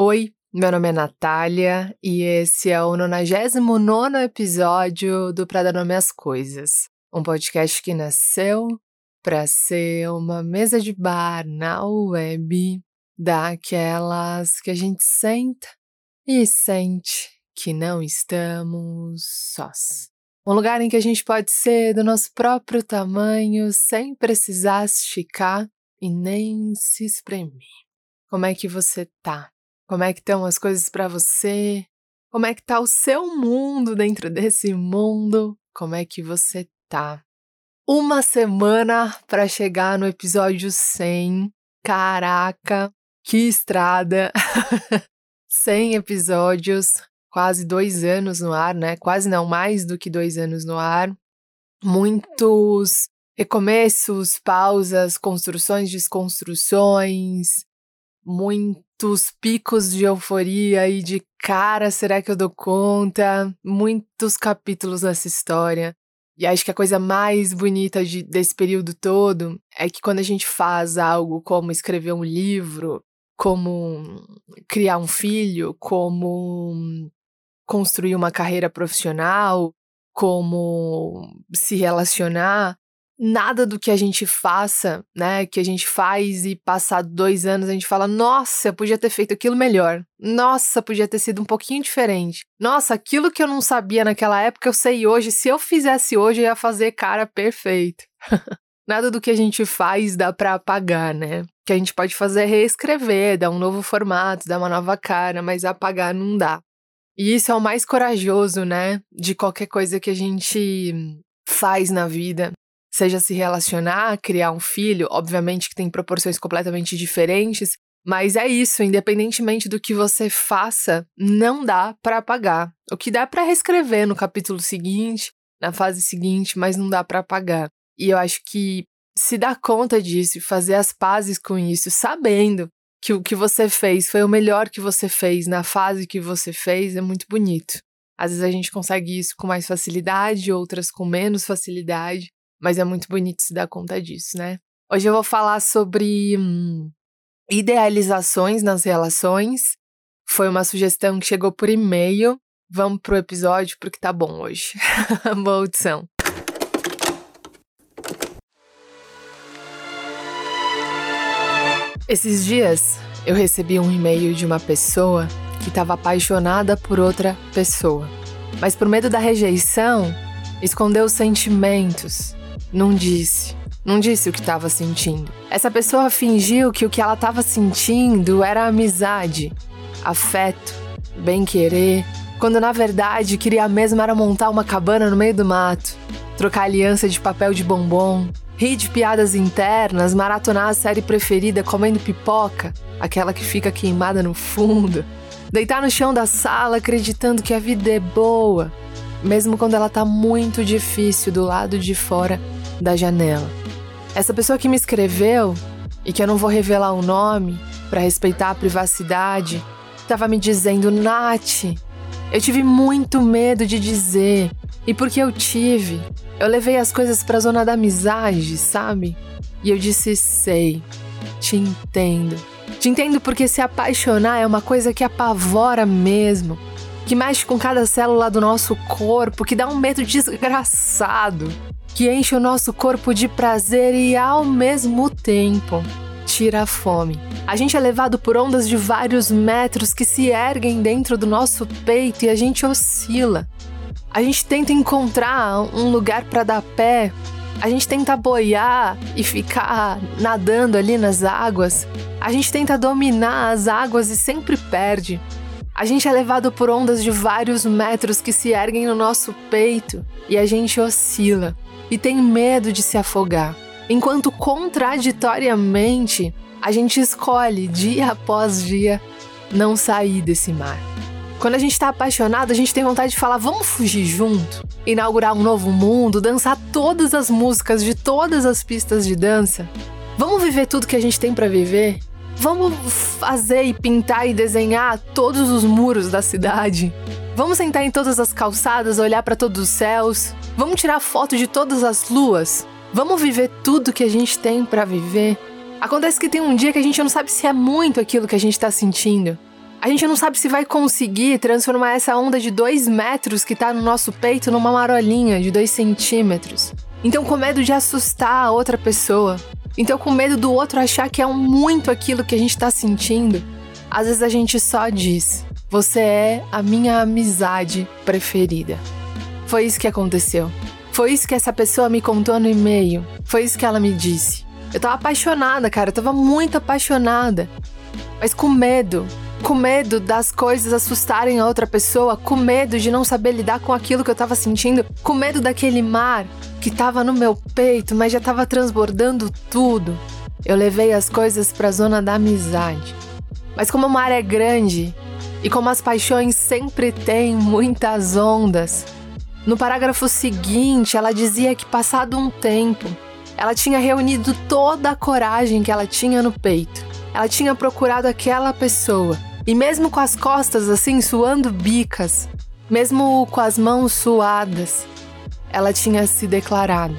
Oi, meu nome é Natália e esse é o 99 episódio do Pra Dar Nome às Coisas, um podcast que nasceu para ser uma mesa de bar na web daquelas que a gente senta e sente que não estamos sós. Um lugar em que a gente pode ser do nosso próprio tamanho sem precisar esticar e nem se espremer. Como é que você tá? Como é que estão as coisas para você? Como é que tá o seu mundo dentro desse mundo? Como é que você tá? Uma semana para chegar no episódio 100. Caraca, que estrada! 100 episódios, quase dois anos no ar, né? Quase não, mais do que dois anos no ar. Muitos recomeços, pausas, construções, desconstruções, muitos picos de euforia e de cara, será que eu dou conta? Muitos capítulos nessa história. E acho que a coisa mais bonita de, desse período todo é que quando a gente faz algo como escrever um livro, como criar um filho, como construir uma carreira profissional, como se relacionar, nada do que a gente faça, né, que a gente faz e passar dois anos a gente fala, nossa, podia ter feito aquilo melhor. Nossa, podia ter sido um pouquinho diferente. Nossa, aquilo que eu não sabia naquela época eu sei hoje. Se eu fizesse hoje, eu ia fazer cara perfeito. nada do que a gente faz dá para apagar, né? O que a gente pode fazer é reescrever, dar um novo formato, dar uma nova cara, mas apagar não dá. E isso é o mais corajoso, né? De qualquer coisa que a gente faz na vida seja se relacionar, criar um filho, obviamente que tem proporções completamente diferentes, mas é isso, independentemente do que você faça, não dá para apagar. O que dá para reescrever no capítulo seguinte, na fase seguinte, mas não dá para apagar. E eu acho que se dar conta disso fazer as pazes com isso, sabendo que o que você fez foi o melhor que você fez na fase que você fez, é muito bonito. Às vezes a gente consegue isso com mais facilidade, outras com menos facilidade, mas é muito bonito se dar conta disso, né? Hoje eu vou falar sobre hum, idealizações nas relações. Foi uma sugestão que chegou por e-mail. Vamos pro episódio porque tá bom hoje. Boa audição. Esses dias eu recebi um e-mail de uma pessoa que estava apaixonada por outra pessoa, mas por medo da rejeição, escondeu os sentimentos não disse. Não disse o que estava sentindo. Essa pessoa fingiu que o que ela estava sentindo era amizade, afeto, bem-querer, quando na verdade queria mesmo era montar uma cabana no meio do mato, trocar aliança de papel de bombom, rir de piadas internas, maratonar a série preferida comendo pipoca, aquela que fica queimada no fundo, deitar no chão da sala acreditando que a vida é boa, mesmo quando ela tá muito difícil do lado de fora da janela. Essa pessoa que me escreveu, e que eu não vou revelar o nome para respeitar a privacidade, estava me dizendo: Nath, eu tive muito medo de dizer. E porque eu tive, eu levei as coisas para a zona da amizade, sabe? E eu disse: sei, te entendo. Te entendo porque se apaixonar é uma coisa que apavora mesmo, que mexe com cada célula do nosso corpo, que dá um medo desgraçado que enche o nosso corpo de prazer e ao mesmo tempo tira a fome. A gente é levado por ondas de vários metros que se erguem dentro do nosso peito e a gente oscila. A gente tenta encontrar um lugar para dar pé, a gente tenta boiar e ficar nadando ali nas águas. A gente tenta dominar as águas e sempre perde. A gente é levado por ondas de vários metros que se erguem no nosso peito e a gente oscila e tem medo de se afogar, enquanto contraditoriamente a gente escolhe dia após dia não sair desse mar. Quando a gente está apaixonado, a gente tem vontade de falar: vamos fugir junto, inaugurar um novo mundo, dançar todas as músicas de todas as pistas de dança. Vamos viver tudo que a gente tem para viver? Vamos fazer e pintar e desenhar todos os muros da cidade? Vamos sentar em todas as calçadas, olhar para todos os céus? Vamos tirar foto de todas as luas? Vamos viver tudo que a gente tem para viver? Acontece que tem um dia que a gente não sabe se é muito aquilo que a gente tá sentindo. A gente não sabe se vai conseguir transformar essa onda de dois metros que tá no nosso peito numa marolinha de dois centímetros. Então, com medo de assustar a outra pessoa. Então, com medo do outro achar que é muito aquilo que a gente tá sentindo. Às vezes a gente só diz: Você é a minha amizade preferida. Foi isso que aconteceu. Foi isso que essa pessoa me contou no e-mail. Foi isso que ela me disse. Eu tava apaixonada, cara. Eu tava muito apaixonada. Mas com medo com medo das coisas assustarem a outra pessoa, com medo de não saber lidar com aquilo que eu tava sentindo, com medo daquele mar que tava no meu peito, mas já tava transbordando tudo. Eu levei as coisas para a zona da amizade. Mas como o mar é grande e como as paixões sempre têm muitas ondas, no parágrafo seguinte ela dizia que passado um tempo, ela tinha reunido toda a coragem que ela tinha no peito. Ela tinha procurado aquela pessoa e mesmo com as costas assim suando bicas, mesmo com as mãos suadas, ela tinha se declarado.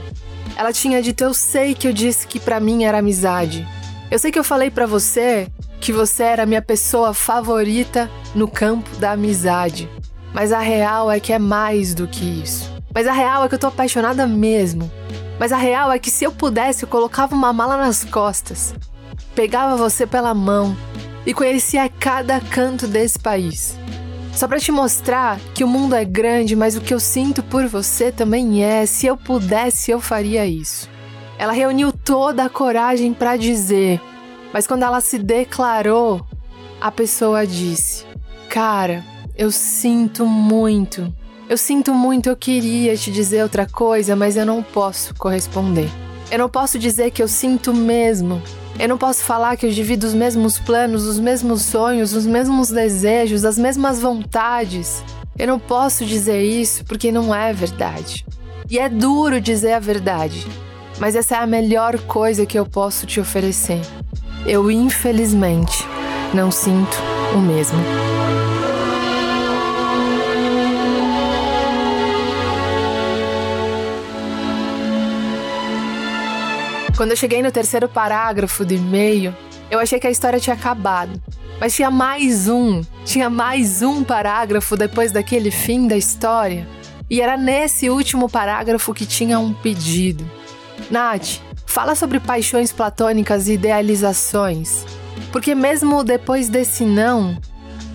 Ela tinha dito: Eu sei que eu disse que para mim era amizade. Eu sei que eu falei para você que você era minha pessoa favorita no campo da amizade. Mas a real é que é mais do que isso. Mas a real é que eu tô apaixonada mesmo. Mas a real é que se eu pudesse, eu colocava uma mala nas costas, pegava você pela mão e conhecia cada canto desse país. Só para te mostrar que o mundo é grande, mas o que eu sinto por você também é. Se eu pudesse, eu faria isso. Ela reuniu toda a coragem para dizer, mas quando ela se declarou, a pessoa disse: Cara, eu sinto muito. Eu sinto muito, eu queria te dizer outra coisa, mas eu não posso corresponder. Eu não posso dizer que eu sinto mesmo, eu não posso falar que eu divido os mesmos planos, os mesmos sonhos, os mesmos desejos, as mesmas vontades. Eu não posso dizer isso porque não é verdade. E é duro dizer a verdade, mas essa é a melhor coisa que eu posso te oferecer. Eu, infelizmente, não sinto o mesmo. Quando eu cheguei no terceiro parágrafo do e-mail, eu achei que a história tinha acabado. Mas tinha mais um, tinha mais um parágrafo depois daquele fim da história. E era nesse último parágrafo que tinha um pedido. Nath, fala sobre paixões platônicas e idealizações. Porque mesmo depois desse não,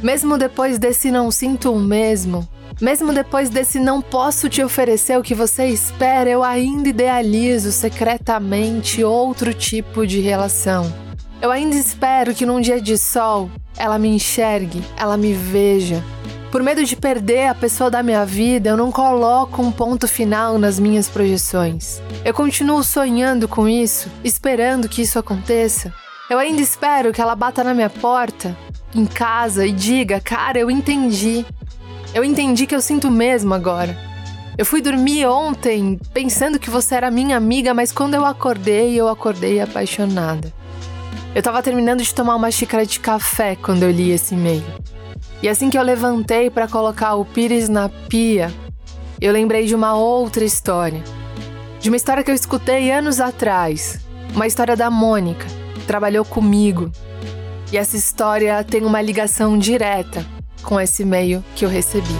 mesmo depois desse não sinto o mesmo, mesmo depois desse não posso te oferecer o que você espera, eu ainda idealizo secretamente outro tipo de relação. Eu ainda espero que num dia de sol ela me enxergue, ela me veja. Por medo de perder a pessoa da minha vida, eu não coloco um ponto final nas minhas projeções. Eu continuo sonhando com isso, esperando que isso aconteça. Eu ainda espero que ela bata na minha porta, em casa, e diga: Cara, eu entendi. Eu entendi que eu sinto mesmo agora. Eu fui dormir ontem pensando que você era minha amiga, mas quando eu acordei, eu acordei apaixonada. Eu tava terminando de tomar uma xícara de café quando eu li esse e-mail. E assim que eu levantei para colocar o pires na pia, eu lembrei de uma outra história. De uma história que eu escutei anos atrás. Uma história da Mônica, que trabalhou comigo. E essa história tem uma ligação direta com esse e-mail que eu recebi.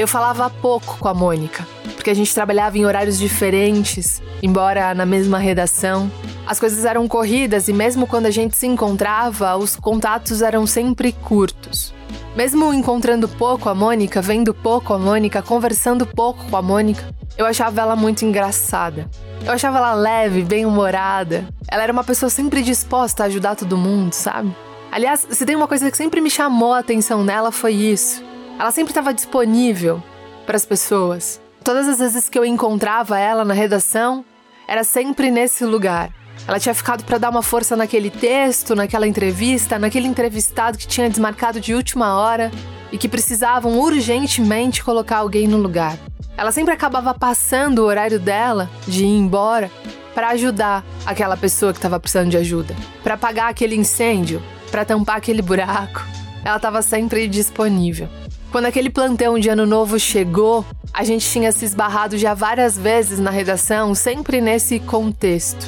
Eu falava pouco com a Mônica, porque a gente trabalhava em horários diferentes, embora na mesma redação. As coisas eram corridas e, mesmo quando a gente se encontrava, os contatos eram sempre curtos. Mesmo encontrando pouco a Mônica, vendo pouco a Mônica, conversando pouco com a Mônica, eu achava ela muito engraçada. Eu achava ela leve, bem-humorada. Ela era uma pessoa sempre disposta a ajudar todo mundo, sabe? Aliás, se tem uma coisa que sempre me chamou a atenção nela foi isso. Ela sempre estava disponível para as pessoas. Todas as vezes que eu encontrava ela na redação, era sempre nesse lugar. Ela tinha ficado para dar uma força naquele texto, naquela entrevista, naquele entrevistado que tinha desmarcado de última hora e que precisavam urgentemente colocar alguém no lugar. Ela sempre acabava passando o horário dela de ir embora para ajudar aquela pessoa que estava precisando de ajuda, para apagar aquele incêndio, para tampar aquele buraco. Ela estava sempre disponível. Quando aquele plantão de ano novo chegou, a gente tinha se esbarrado já várias vezes na redação, sempre nesse contexto.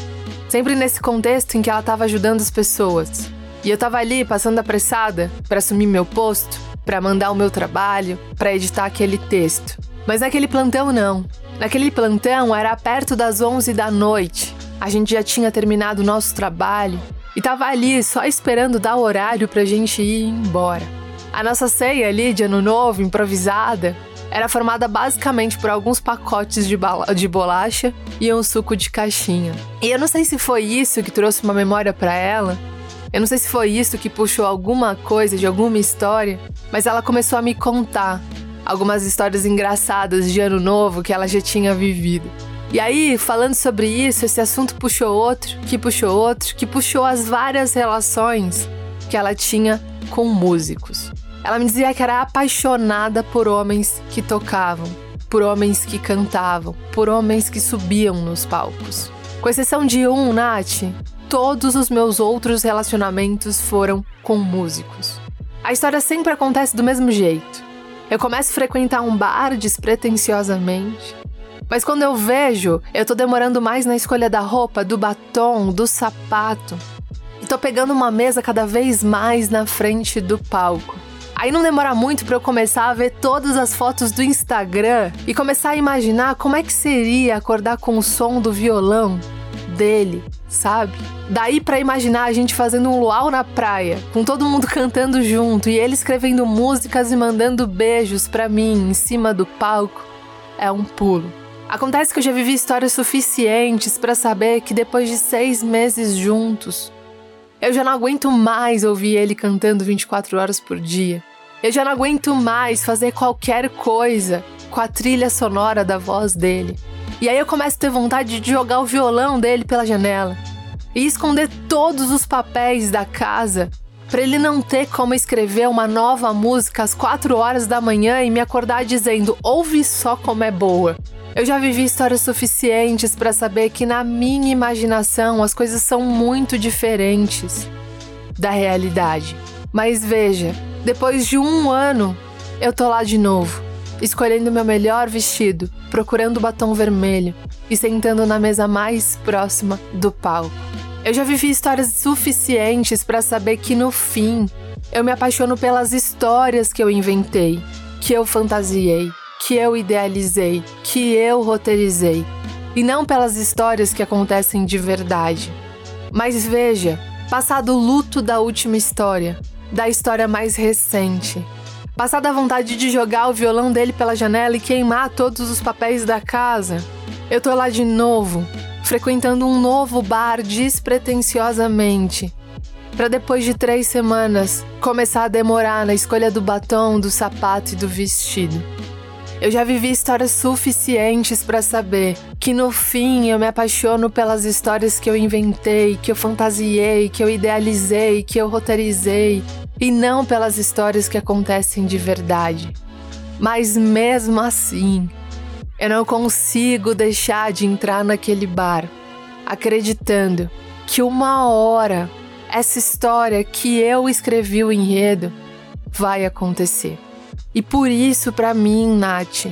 Sempre nesse contexto em que ela estava ajudando as pessoas. E eu estava ali passando apressada para assumir meu posto, para mandar o meu trabalho, para editar aquele texto. Mas naquele plantão não. Naquele plantão era perto das 11 da noite. A gente já tinha terminado o nosso trabalho e tava ali só esperando dar o horário pra gente ir embora. A nossa ceia ali de ano novo, improvisada, era formada basicamente por alguns pacotes de, de bolacha e um suco de caixinha. E eu não sei se foi isso que trouxe uma memória para ela, eu não sei se foi isso que puxou alguma coisa de alguma história, mas ela começou a me contar algumas histórias engraçadas de ano novo que ela já tinha vivido. E aí, falando sobre isso, esse assunto puxou outro, que puxou outro, que puxou as várias relações que ela tinha com músicos. Ela me dizia que era apaixonada por homens que tocavam, por homens que cantavam, por homens que subiam nos palcos. Com exceção de um, Nath, todos os meus outros relacionamentos foram com músicos. A história sempre acontece do mesmo jeito. Eu começo a frequentar um bar despretensiosamente, mas quando eu vejo, eu tô demorando mais na escolha da roupa, do batom, do sapato. E tô pegando uma mesa cada vez mais na frente do palco. Aí não demora muito para eu começar a ver todas as fotos do Instagram e começar a imaginar como é que seria acordar com o som do violão dele, sabe? Daí para imaginar a gente fazendo um luau na praia, com todo mundo cantando junto e ele escrevendo músicas e mandando beijos para mim em cima do palco, é um pulo. Acontece que eu já vivi histórias suficientes para saber que depois de seis meses juntos, eu já não aguento mais ouvir ele cantando 24 horas por dia. Eu já não aguento mais fazer qualquer coisa com a trilha sonora da voz dele. E aí eu começo a ter vontade de jogar o violão dele pela janela e esconder todos os papéis da casa para ele não ter como escrever uma nova música às 4 horas da manhã e me acordar dizendo: "Ouve só como é boa". Eu já vivi histórias suficientes para saber que na minha imaginação as coisas são muito diferentes da realidade. Mas veja, depois de um ano, eu tô lá de novo, escolhendo meu melhor vestido, procurando o batom vermelho e sentando na mesa mais próxima do palco. Eu já vivi histórias suficientes para saber que no fim eu me apaixono pelas histórias que eu inventei, que eu fantasiei, que eu idealizei, que eu roteirizei, e não pelas histórias que acontecem de verdade. Mas veja, passado o luto da última história, da história mais recente. Passada a vontade de jogar o violão dele pela janela e queimar todos os papéis da casa, eu tô lá de novo, frequentando um novo bar despretensiosamente, para depois de três semanas começar a demorar na escolha do batom, do sapato e do vestido. Eu já vivi histórias suficientes para saber que no fim eu me apaixono pelas histórias que eu inventei, que eu fantasiei, que eu idealizei, que eu roteirizei, e não pelas histórias que acontecem de verdade. Mas mesmo assim, eu não consigo deixar de entrar naquele bar, acreditando que uma hora essa história que eu escrevi o enredo vai acontecer. E por isso, para mim, Nath,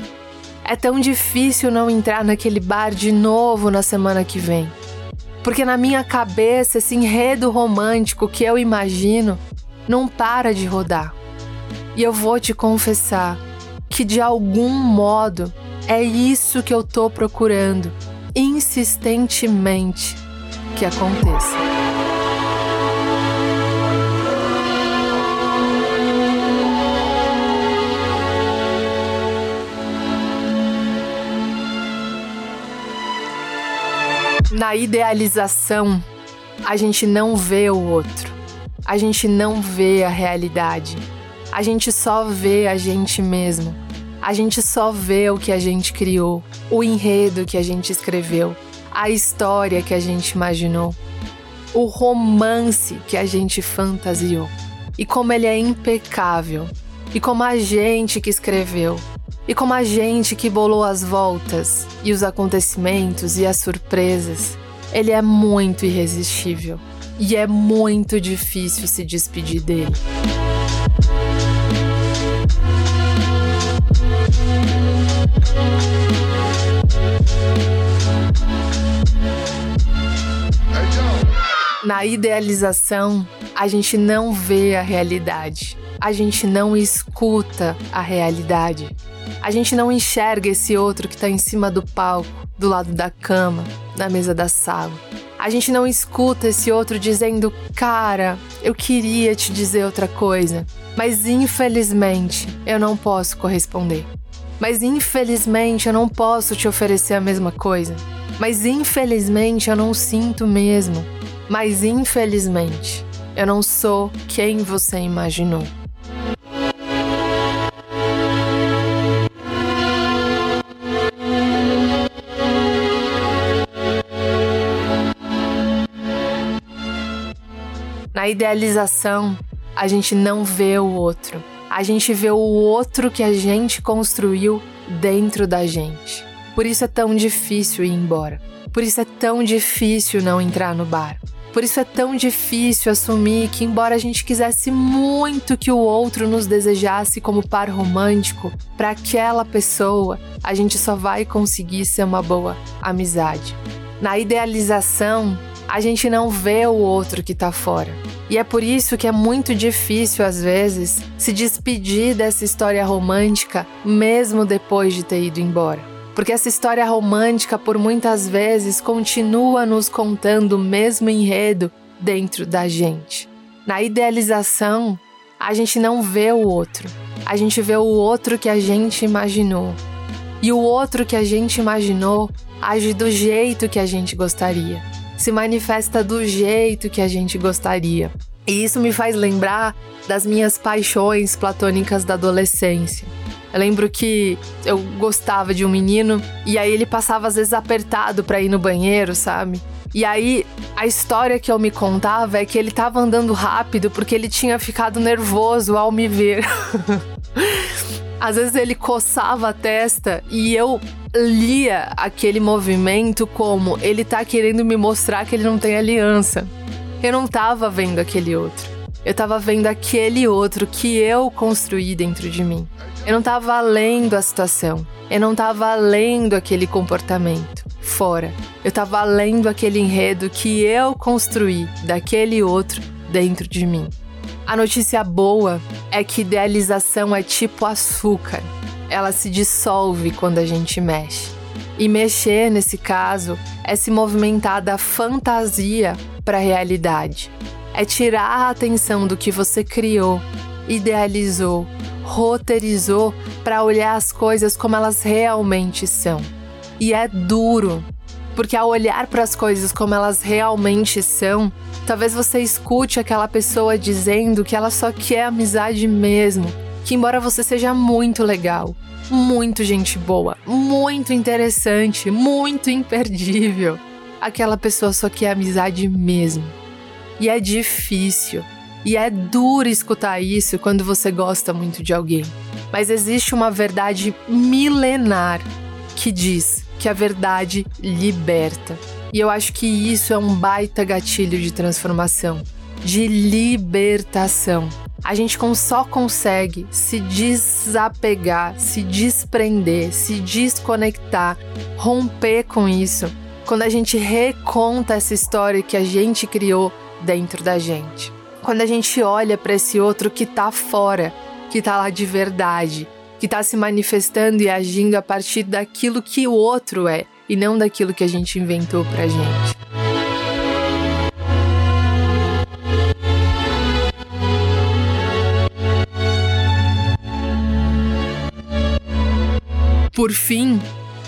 é tão difícil não entrar naquele bar de novo na semana que vem. Porque na minha cabeça, esse enredo romântico que eu imagino não para de rodar. E eu vou te confessar que de algum modo é isso que eu tô procurando insistentemente que aconteça. Na idealização, a gente não vê o outro a gente não vê a realidade. A gente só vê a gente mesmo. A gente só vê o que a gente criou, o enredo que a gente escreveu, a história que a gente imaginou, o romance que a gente fantasiou. E como ele é impecável, e como a gente que escreveu, e como a gente que bolou as voltas e os acontecimentos e as surpresas, ele é muito irresistível. E é muito difícil se despedir dele. Na idealização, a gente não vê a realidade, a gente não escuta a realidade, a gente não enxerga esse outro que está em cima do palco, do lado da cama, na mesa da sala. A gente não escuta esse outro dizendo, cara, eu queria te dizer outra coisa, mas infelizmente eu não posso corresponder. Mas infelizmente eu não posso te oferecer a mesma coisa. Mas infelizmente eu não sinto mesmo. Mas infelizmente, eu não sou quem você imaginou. Na idealização, a gente não vê o outro. A gente vê o outro que a gente construiu dentro da gente. Por isso é tão difícil ir embora. Por isso é tão difícil não entrar no bar. Por isso é tão difícil assumir que, embora a gente quisesse muito que o outro nos desejasse como par romântico, para aquela pessoa a gente só vai conseguir ser uma boa amizade. Na idealização, a gente não vê o outro que tá fora. E é por isso que é muito difícil, às vezes, se despedir dessa história romântica, mesmo depois de ter ido embora. Porque essa história romântica, por muitas vezes, continua nos contando o mesmo enredo dentro da gente. Na idealização, a gente não vê o outro, a gente vê o outro que a gente imaginou. E o outro que a gente imaginou age do jeito que a gente gostaria, se manifesta do jeito que a gente gostaria. E isso me faz lembrar das minhas paixões platônicas da adolescência. Eu lembro que eu gostava de um menino e aí ele passava às vezes apertado para ir no banheiro, sabe? E aí a história que eu me contava é que ele tava andando rápido porque ele tinha ficado nervoso ao me ver. às vezes ele coçava a testa e eu lia aquele movimento como ele tá querendo me mostrar que ele não tem aliança. Eu não tava vendo aquele outro. Eu tava vendo aquele outro que eu construí dentro de mim. Eu não tava lendo a situação. Eu não tava lendo aquele comportamento fora. Eu tava lendo aquele enredo que eu construí daquele outro dentro de mim. A notícia boa é que idealização é tipo açúcar. Ela se dissolve quando a gente mexe. E mexer, nesse caso, é se movimentar da fantasia para a realidade é tirar a atenção do que você criou, idealizou, roteirizou para olhar as coisas como elas realmente são. E é duro, porque ao olhar para as coisas como elas realmente são, talvez você escute aquela pessoa dizendo que ela só quer amizade mesmo, que embora você seja muito legal, muito gente boa, muito interessante, muito imperdível, aquela pessoa só quer amizade mesmo. E é difícil. E é duro escutar isso quando você gosta muito de alguém. Mas existe uma verdade milenar que diz que a verdade liberta. E eu acho que isso é um baita gatilho de transformação, de libertação. A gente só consegue se desapegar, se desprender, se desconectar, romper com isso quando a gente reconta essa história que a gente criou dentro da gente. Quando a gente olha para esse outro que está fora, que está lá de verdade, que está se manifestando e agindo a partir daquilo que o outro é e não daquilo que a gente inventou pra gente. Por fim,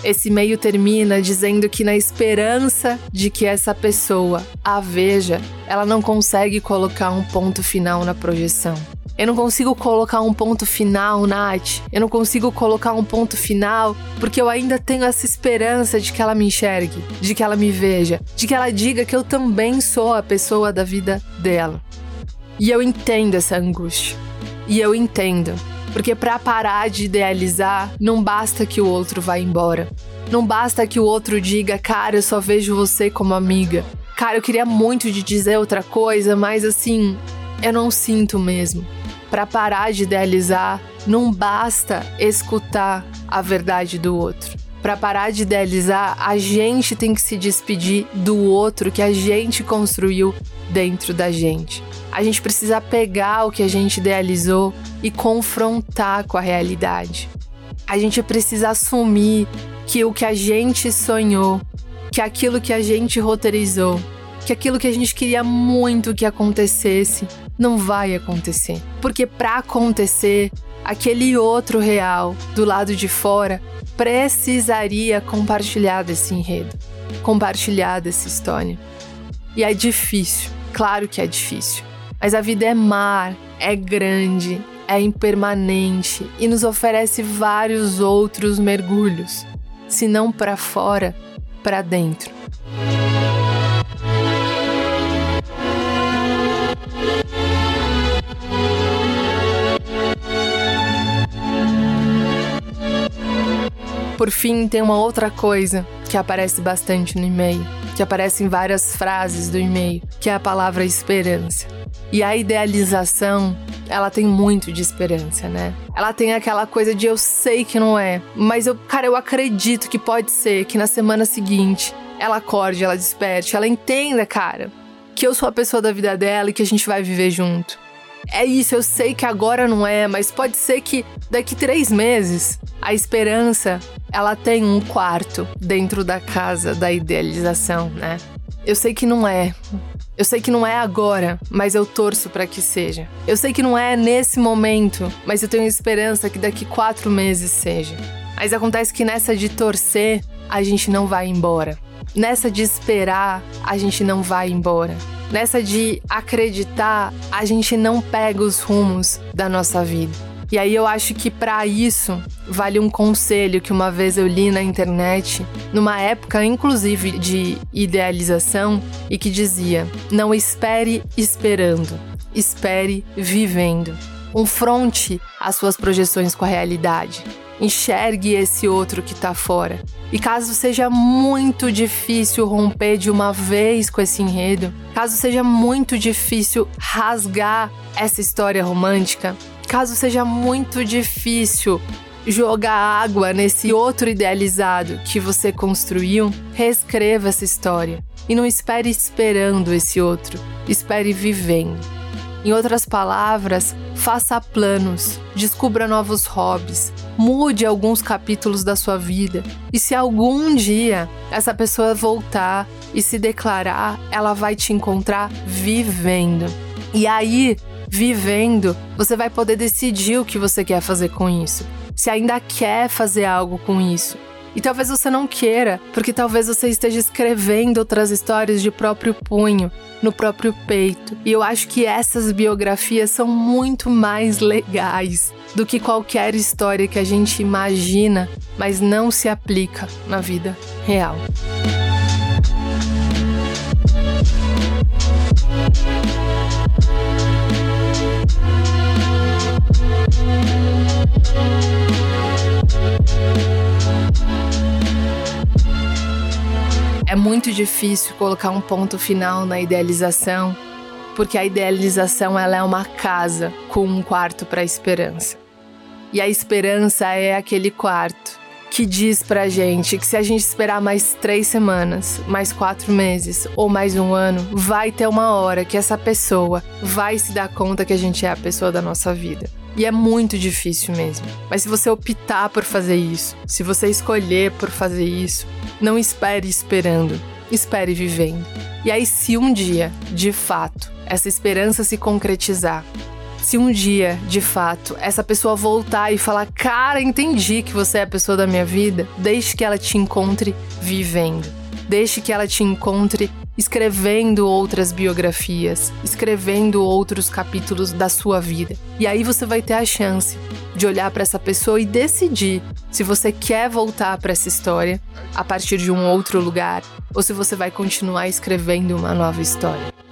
esse meio termina dizendo que, na esperança de que essa pessoa a veja, ela não consegue colocar um ponto final na projeção. Eu não consigo colocar um ponto final, Nath. Eu não consigo colocar um ponto final porque eu ainda tenho essa esperança de que ela me enxergue, de que ela me veja, de que ela diga que eu também sou a pessoa da vida dela. E eu entendo essa angústia. E eu entendo porque para parar de idealizar, não basta que o outro vá embora. Não basta que o outro diga, cara, eu só vejo você como amiga. Cara, eu queria muito de dizer outra coisa, mas assim, eu não sinto mesmo. Para parar de idealizar, não basta escutar a verdade do outro. Para parar de idealizar, a gente tem que se despedir do outro que a gente construiu dentro da gente. A gente precisa pegar o que a gente idealizou e confrontar com a realidade. A gente precisa assumir que o que a gente sonhou, que aquilo que a gente roteirizou, que aquilo que a gente queria muito que acontecesse, não vai acontecer. Porque para acontecer, aquele outro real do lado de fora precisaria compartilhar desse enredo, compartilhar dessa história. E é difícil, claro que é difícil. Mas a vida é mar, é grande, é impermanente e nos oferece vários outros mergulhos, se não para fora, para dentro. Por fim, tem uma outra coisa que aparece bastante no e-mail, que aparece em várias frases do e-mail, que é a palavra esperança. E a idealização, ela tem muito de esperança, né? Ela tem aquela coisa de eu sei que não é, mas eu, cara, eu acredito que pode ser que na semana seguinte ela acorde, ela desperte, ela entenda, cara, que eu sou a pessoa da vida dela e que a gente vai viver junto. É isso, eu sei que agora não é, mas pode ser que daqui três meses a esperança ela tem um quarto dentro da casa da idealização, né? Eu sei que não é, eu sei que não é agora, mas eu torço para que seja. Eu sei que não é nesse momento, mas eu tenho esperança que daqui quatro meses seja. Mas acontece que nessa de torcer, a gente não vai embora. Nessa de esperar, a gente não vai embora. Nessa de acreditar, a gente não pega os rumos da nossa vida. E aí eu acho que para isso vale um conselho que uma vez eu li na internet, numa época inclusive de idealização, e que dizia: "Não espere esperando, espere vivendo". Confronte as suas projeções com a realidade. Enxergue esse outro que está fora. E caso seja muito difícil romper de uma vez com esse enredo, caso seja muito difícil rasgar essa história romântica, caso seja muito difícil jogar água nesse outro idealizado que você construiu, reescreva essa história. E não espere esperando esse outro, espere vivendo. Em outras palavras, faça planos, descubra novos hobbies, mude alguns capítulos da sua vida. E se algum dia essa pessoa voltar e se declarar, ela vai te encontrar vivendo. E aí, vivendo, você vai poder decidir o que você quer fazer com isso. Se ainda quer fazer algo com isso. E talvez você não queira, porque talvez você esteja escrevendo outras histórias de próprio punho, no próprio peito. E eu acho que essas biografias são muito mais legais do que qualquer história que a gente imagina, mas não se aplica na vida real. É muito difícil colocar um ponto final na idealização, porque a idealização ela é uma casa com um quarto para a esperança. E a esperança é aquele quarto que diz pra gente que se a gente esperar mais três semanas, mais quatro meses ou mais um ano, vai ter uma hora que essa pessoa vai se dar conta que a gente é a pessoa da nossa vida. E é muito difícil mesmo. Mas se você optar por fazer isso, se você escolher por fazer isso, não espere esperando, espere vivendo. E aí, se um dia, de fato, essa esperança se concretizar, se um dia, de fato, essa pessoa voltar e falar: Cara, entendi que você é a pessoa da minha vida, deixe que ela te encontre vivendo. Deixe que ela te encontre escrevendo outras biografias, escrevendo outros capítulos da sua vida. E aí você vai ter a chance de olhar para essa pessoa e decidir se você quer voltar para essa história a partir de um outro lugar ou se você vai continuar escrevendo uma nova história.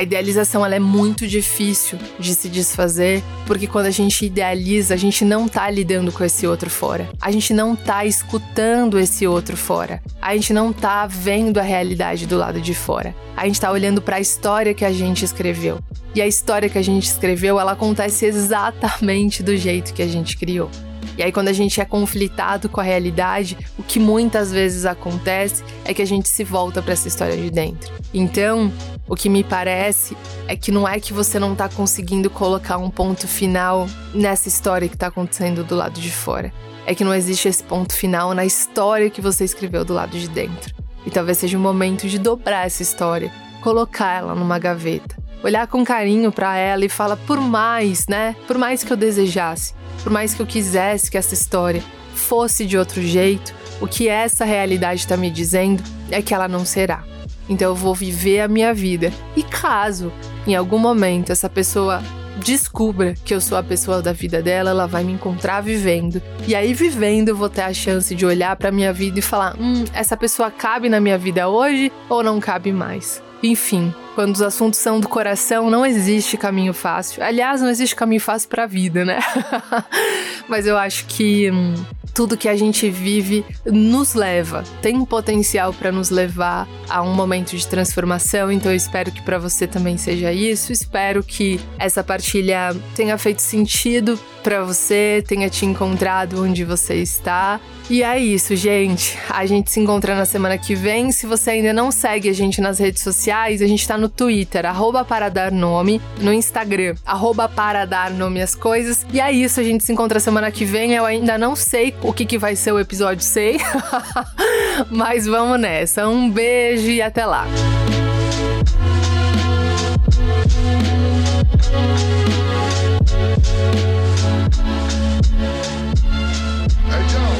A idealização ela é muito difícil de se desfazer, porque quando a gente idealiza, a gente não tá lidando com esse outro fora. A gente não tá escutando esse outro fora. A gente não tá vendo a realidade do lado de fora. A gente tá olhando para a história que a gente escreveu. E a história que a gente escreveu, ela acontece exatamente do jeito que a gente criou. E aí, quando a gente é conflitado com a realidade, o que muitas vezes acontece é que a gente se volta para essa história de dentro. Então, o que me parece é que não é que você não tá conseguindo colocar um ponto final nessa história que tá acontecendo do lado de fora. É que não existe esse ponto final na história que você escreveu do lado de dentro. E talvez seja o momento de dobrar essa história, colocar ela numa gaveta, olhar com carinho para ela e falar por mais, né? Por mais que eu desejasse, por mais que eu quisesse que essa história fosse de outro jeito, o que essa realidade está me dizendo é que ela não será. Então eu vou viver a minha vida. E caso em algum momento essa pessoa descubra que eu sou a pessoa da vida dela, ela vai me encontrar vivendo. E aí vivendo eu vou ter a chance de olhar para minha vida e falar: "Hum, essa pessoa cabe na minha vida hoje ou não cabe mais?". Enfim, quando os assuntos são do coração, não existe caminho fácil. Aliás, não existe caminho fácil para a vida, né? Mas eu acho que hum, tudo que a gente vive nos leva, tem um potencial para nos levar a um momento de transformação. Então eu espero que para você também seja isso. Espero que essa partilha tenha feito sentido para você, tenha te encontrado onde você está. E é isso, gente. A gente se encontra na semana que vem. Se você ainda não segue a gente nas redes sociais, a gente tá no Twitter, arroba nome, no Instagram, arroba as coisas. E é isso, a gente se encontra semana que vem. Eu ainda não sei o que, que vai ser o episódio 6, mas vamos nessa. Um beijo e até lá. Hey, yo.